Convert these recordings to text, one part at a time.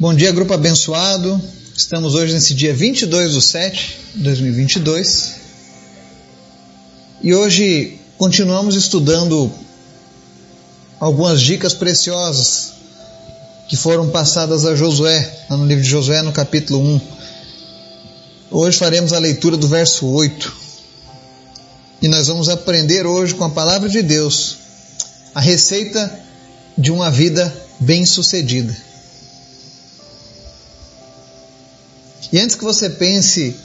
Bom dia, grupo abençoado. Estamos hoje nesse dia 22 de 7 de 2022 e hoje continuamos estudando algumas dicas preciosas que foram passadas a Josué, no livro de Josué, no capítulo 1. Hoje faremos a leitura do verso 8 e nós vamos aprender hoje com a palavra de Deus a receita de uma vida bem-sucedida. E antes que você pense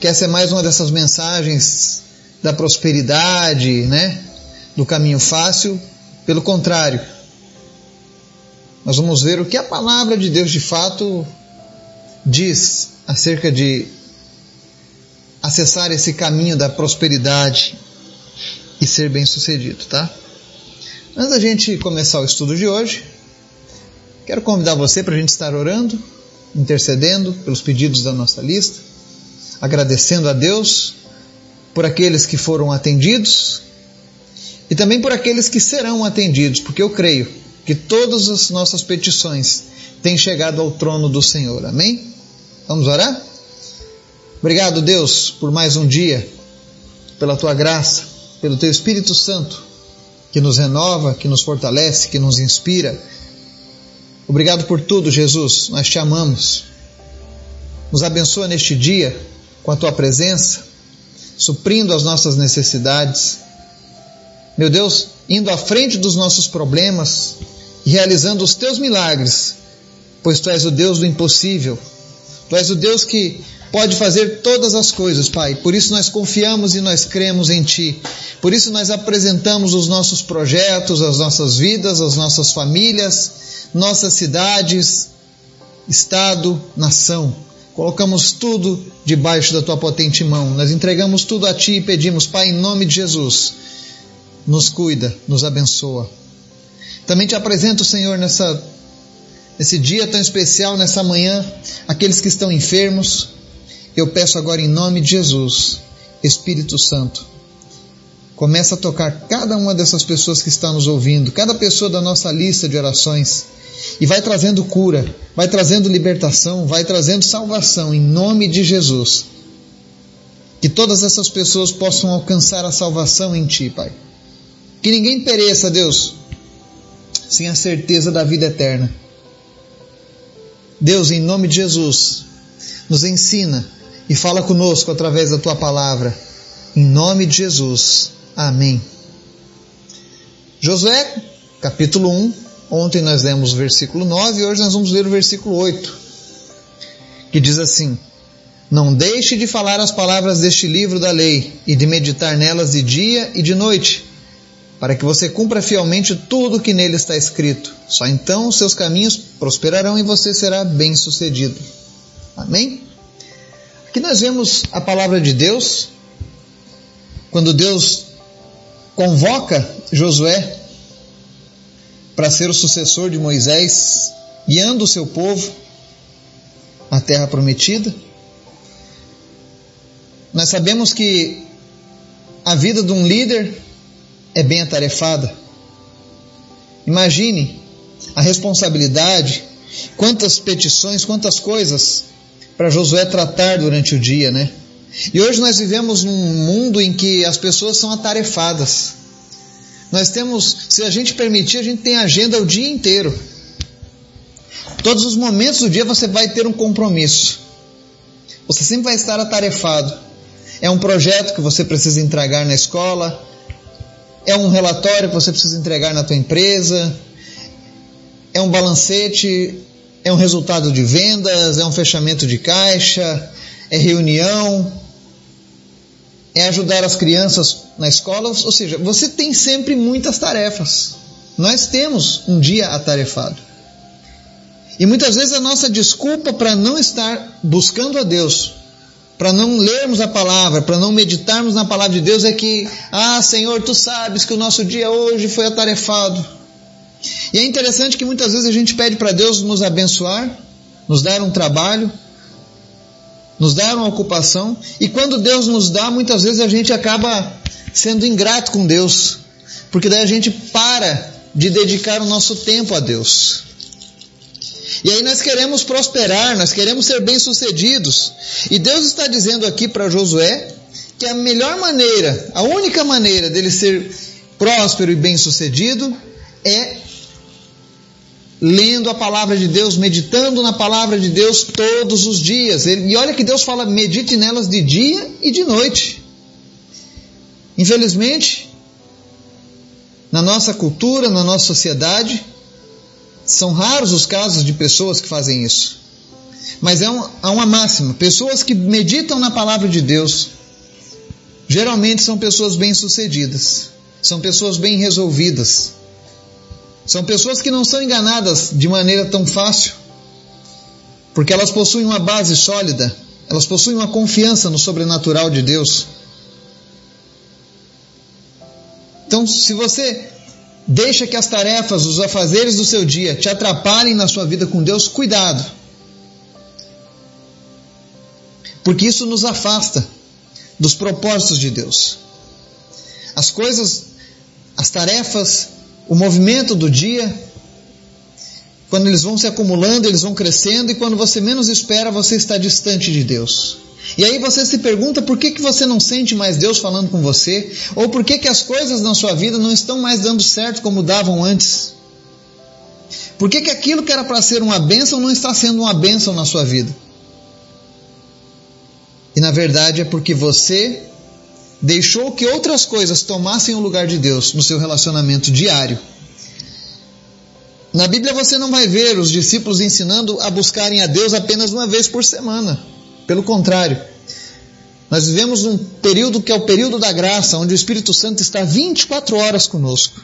que essa é mais uma dessas mensagens da prosperidade, né? Do caminho fácil, pelo contrário. Nós vamos ver o que a palavra de Deus de fato diz acerca de acessar esse caminho da prosperidade e ser bem-sucedido, tá? Antes da gente começar o estudo de hoje, quero convidar você para a gente estar orando intercedendo pelos pedidos da nossa lista, agradecendo a Deus por aqueles que foram atendidos e também por aqueles que serão atendidos, porque eu creio que todas as nossas petições têm chegado ao trono do Senhor. Amém? Vamos orar? Obrigado, Deus, por mais um dia, pela tua graça, pelo teu Espírito Santo, que nos renova, que nos fortalece, que nos inspira Obrigado por tudo, Jesus. Nós te amamos. Nos abençoa neste dia com a tua presença, suprindo as nossas necessidades. Meu Deus, indo à frente dos nossos problemas e realizando os teus milagres, pois tu és o Deus do impossível. Tu és o Deus que pode fazer todas as coisas, Pai. Por isso nós confiamos e nós cremos em Ti. Por isso nós apresentamos os nossos projetos, as nossas vidas, as nossas famílias, nossas cidades, estado, nação. Colocamos tudo debaixo da tua potente mão. Nós entregamos tudo a ti e pedimos, Pai, em nome de Jesus, nos cuida, nos abençoa. Também te apresento, Senhor, nessa nesse dia tão especial, nessa manhã, aqueles que estão enfermos. Eu peço agora em nome de Jesus, Espírito Santo, começa a tocar cada uma dessas pessoas que está nos ouvindo, cada pessoa da nossa lista de orações e vai trazendo cura, vai trazendo libertação, vai trazendo salvação em nome de Jesus. Que todas essas pessoas possam alcançar a salvação em Ti, Pai. Que ninguém pereça, Deus, sem a certeza da vida eterna. Deus, em nome de Jesus, nos ensina e fala conosco através da Tua palavra. Em nome de Jesus. Amém. Josué, capítulo 1, Ontem nós lemos o versículo 9 e hoje nós vamos ler o versículo 8, que diz assim: Não deixe de falar as palavras deste livro da lei e de meditar nelas de dia e de noite, para que você cumpra fielmente tudo o que nele está escrito. Só então os seus caminhos prosperarão e você será bem-sucedido. Amém? Aqui nós vemos a palavra de Deus, quando Deus convoca Josué para ser o sucessor de Moisés, guiando o seu povo à terra prometida. Nós sabemos que a vida de um líder é bem atarefada. Imagine a responsabilidade, quantas petições, quantas coisas para Josué tratar durante o dia, né? E hoje nós vivemos num mundo em que as pessoas são atarefadas. Nós temos, se a gente permitir, a gente tem agenda o dia inteiro. Todos os momentos do dia você vai ter um compromisso. Você sempre vai estar atarefado. É um projeto que você precisa entregar na escola, é um relatório que você precisa entregar na tua empresa, é um balancete, é um resultado de vendas, é um fechamento de caixa, é reunião, é ajudar as crianças na escola, ou seja, você tem sempre muitas tarefas. Nós temos um dia atarefado. E muitas vezes a nossa desculpa para não estar buscando a Deus, para não lermos a palavra, para não meditarmos na palavra de Deus é que, ah, Senhor, tu sabes que o nosso dia hoje foi atarefado. E é interessante que muitas vezes a gente pede para Deus nos abençoar, nos dar um trabalho, nos dar uma ocupação, e quando Deus nos dá, muitas vezes a gente acaba sendo ingrato com Deus, porque daí a gente para de dedicar o nosso tempo a Deus. E aí nós queremos prosperar, nós queremos ser bem-sucedidos. E Deus está dizendo aqui para Josué que a melhor maneira, a única maneira dele ser próspero e bem-sucedido é lendo a palavra de Deus, meditando na palavra de Deus todos os dias. E olha que Deus fala: medite nelas de dia e de noite. Infelizmente, na nossa cultura, na nossa sociedade, são raros os casos de pessoas que fazem isso. Mas é há uma máxima: pessoas que meditam na palavra de Deus geralmente são pessoas bem-sucedidas, são pessoas bem resolvidas, são pessoas que não são enganadas de maneira tão fácil, porque elas possuem uma base sólida, elas possuem uma confiança no sobrenatural de Deus. Então, se você deixa que as tarefas, os afazeres do seu dia te atrapalhem na sua vida com Deus, cuidado. Porque isso nos afasta dos propósitos de Deus. As coisas, as tarefas, o movimento do dia, quando eles vão se acumulando, eles vão crescendo e quando você menos espera, você está distante de Deus. E aí você se pergunta por que, que você não sente mais Deus falando com você, ou por que, que as coisas na sua vida não estão mais dando certo como davam antes. Por que, que aquilo que era para ser uma bênção não está sendo uma bênção na sua vida? E na verdade é porque você deixou que outras coisas tomassem o lugar de Deus no seu relacionamento diário. Na Bíblia você não vai ver os discípulos ensinando a buscarem a Deus apenas uma vez por semana. Pelo contrário, nós vivemos um período que é o período da graça, onde o Espírito Santo está 24 horas conosco.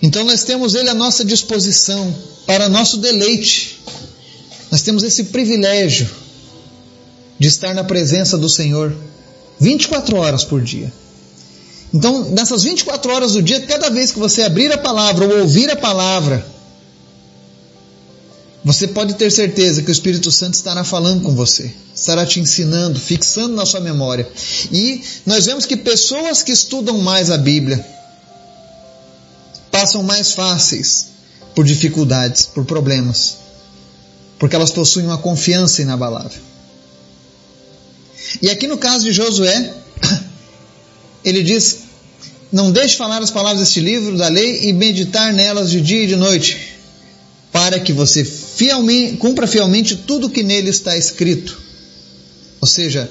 Então nós temos ele à nossa disposição para nosso deleite. Nós temos esse privilégio de estar na presença do Senhor 24 horas por dia. Então, nessas 24 horas do dia, cada vez que você abrir a palavra ou ouvir a palavra, você pode ter certeza que o Espírito Santo estará falando com você, estará te ensinando, fixando na sua memória. E nós vemos que pessoas que estudam mais a Bíblia passam mais fáceis por dificuldades, por problemas, porque elas possuem uma confiança inabalável. E aqui no caso de Josué, ele diz: Não deixe falar as palavras deste livro da lei e meditar nelas de dia e de noite, para que você fielmente, cumpra fielmente tudo o que nele está escrito. Ou seja,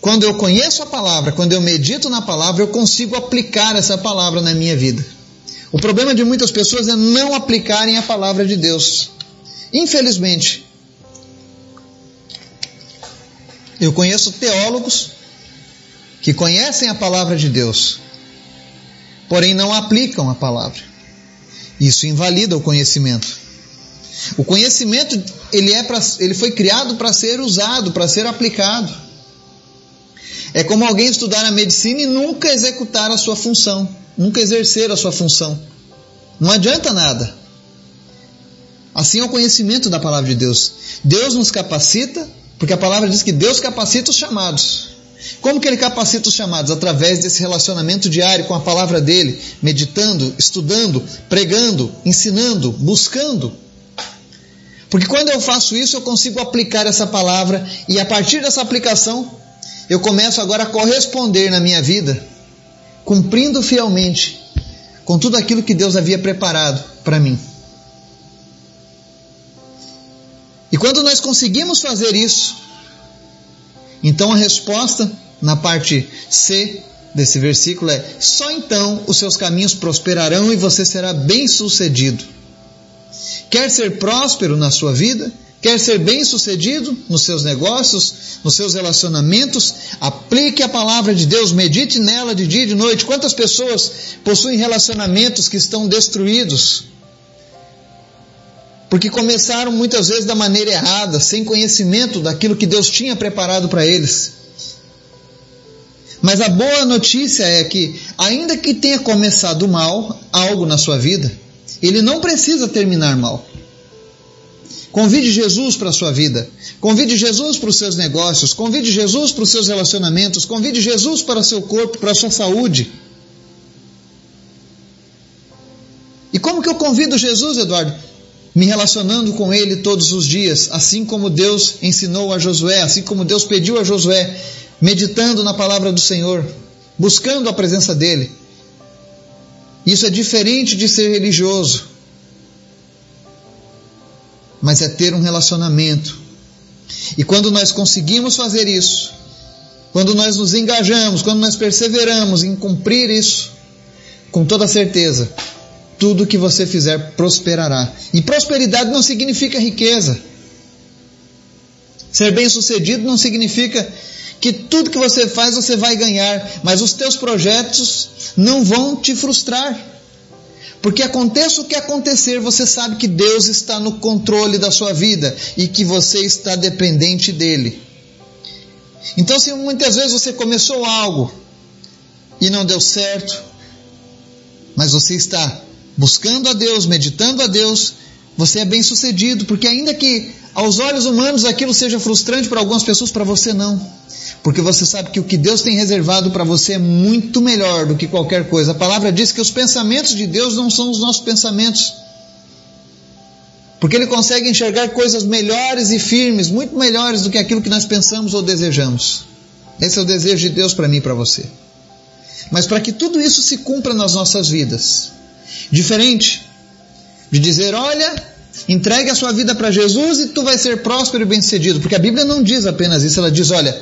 quando eu conheço a palavra, quando eu medito na palavra, eu consigo aplicar essa palavra na minha vida. O problema de muitas pessoas é não aplicarem a palavra de Deus. Infelizmente, Eu conheço teólogos que conhecem a palavra de Deus, porém não aplicam a palavra. Isso invalida o conhecimento. O conhecimento ele é pra, ele foi criado para ser usado, para ser aplicado. É como alguém estudar a medicina e nunca executar a sua função, nunca exercer a sua função. Não adianta nada. Assim é o conhecimento da palavra de Deus. Deus nos capacita porque a palavra diz que Deus capacita os chamados. Como que ele capacita os chamados? Através desse relacionamento diário com a palavra dele, meditando, estudando, pregando, ensinando, buscando. Porque quando eu faço isso, eu consigo aplicar essa palavra e a partir dessa aplicação, eu começo agora a corresponder na minha vida, cumprindo fielmente com tudo aquilo que Deus havia preparado para mim. E quando nós conseguimos fazer isso, então a resposta na parte C desse versículo é: só então os seus caminhos prosperarão e você será bem-sucedido. Quer ser próspero na sua vida? Quer ser bem-sucedido nos seus negócios, nos seus relacionamentos? Aplique a palavra de Deus, medite nela de dia e de noite. Quantas pessoas possuem relacionamentos que estão destruídos? Porque começaram muitas vezes da maneira errada, sem conhecimento daquilo que Deus tinha preparado para eles. Mas a boa notícia é que, ainda que tenha começado mal, algo na sua vida, ele não precisa terminar mal. Convide Jesus para a sua vida. Convide Jesus para os seus negócios. Convide Jesus para os seus relacionamentos. Convide Jesus para o seu corpo, para a sua saúde. E como que eu convido Jesus, Eduardo? Me relacionando com Ele todos os dias, assim como Deus ensinou a Josué, assim como Deus pediu a Josué, meditando na palavra do Senhor, buscando a presença dEle. Isso é diferente de ser religioso, mas é ter um relacionamento. E quando nós conseguimos fazer isso, quando nós nos engajamos, quando nós perseveramos em cumprir isso, com toda certeza, tudo que você fizer prosperará. E prosperidade não significa riqueza. Ser bem-sucedido não significa que tudo que você faz você vai ganhar, mas os teus projetos não vão te frustrar. Porque aconteça o que acontecer, você sabe que Deus está no controle da sua vida e que você está dependente dele. Então, se muitas vezes você começou algo e não deu certo, mas você está buscando a Deus, meditando a Deus, você é bem sucedido, porque ainda que aos olhos humanos aquilo seja frustrante para algumas pessoas, para você não. Porque você sabe que o que Deus tem reservado para você é muito melhor do que qualquer coisa. A palavra diz que os pensamentos de Deus não são os nossos pensamentos. Porque Ele consegue enxergar coisas melhores e firmes, muito melhores do que aquilo que nós pensamos ou desejamos. Esse é o desejo de Deus para mim e para você. Mas para que tudo isso se cumpra nas nossas vidas, Diferente de dizer, olha, entregue a sua vida para Jesus e tu vai ser próspero e bem-sucedido. Porque a Bíblia não diz apenas isso, ela diz, olha,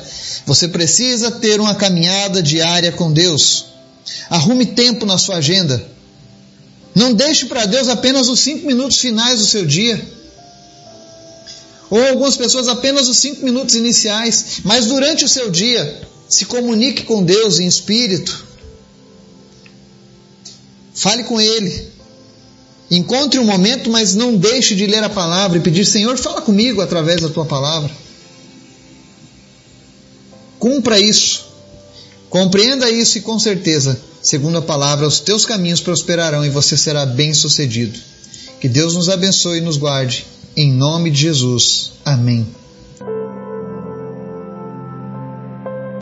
você precisa ter uma caminhada diária com Deus. Arrume tempo na sua agenda. Não deixe para Deus apenas os cinco minutos finais do seu dia. Ou algumas pessoas apenas os cinco minutos iniciais. Mas durante o seu dia, se comunique com Deus em espírito. Fale com Ele. Encontre um momento, mas não deixe de ler a palavra e pedir: Senhor, fala comigo através da tua palavra. Cumpra isso. Compreenda isso e com certeza, segundo a palavra, os teus caminhos prosperarão e você será bem-sucedido. Que Deus nos abençoe e nos guarde. Em nome de Jesus. Amém.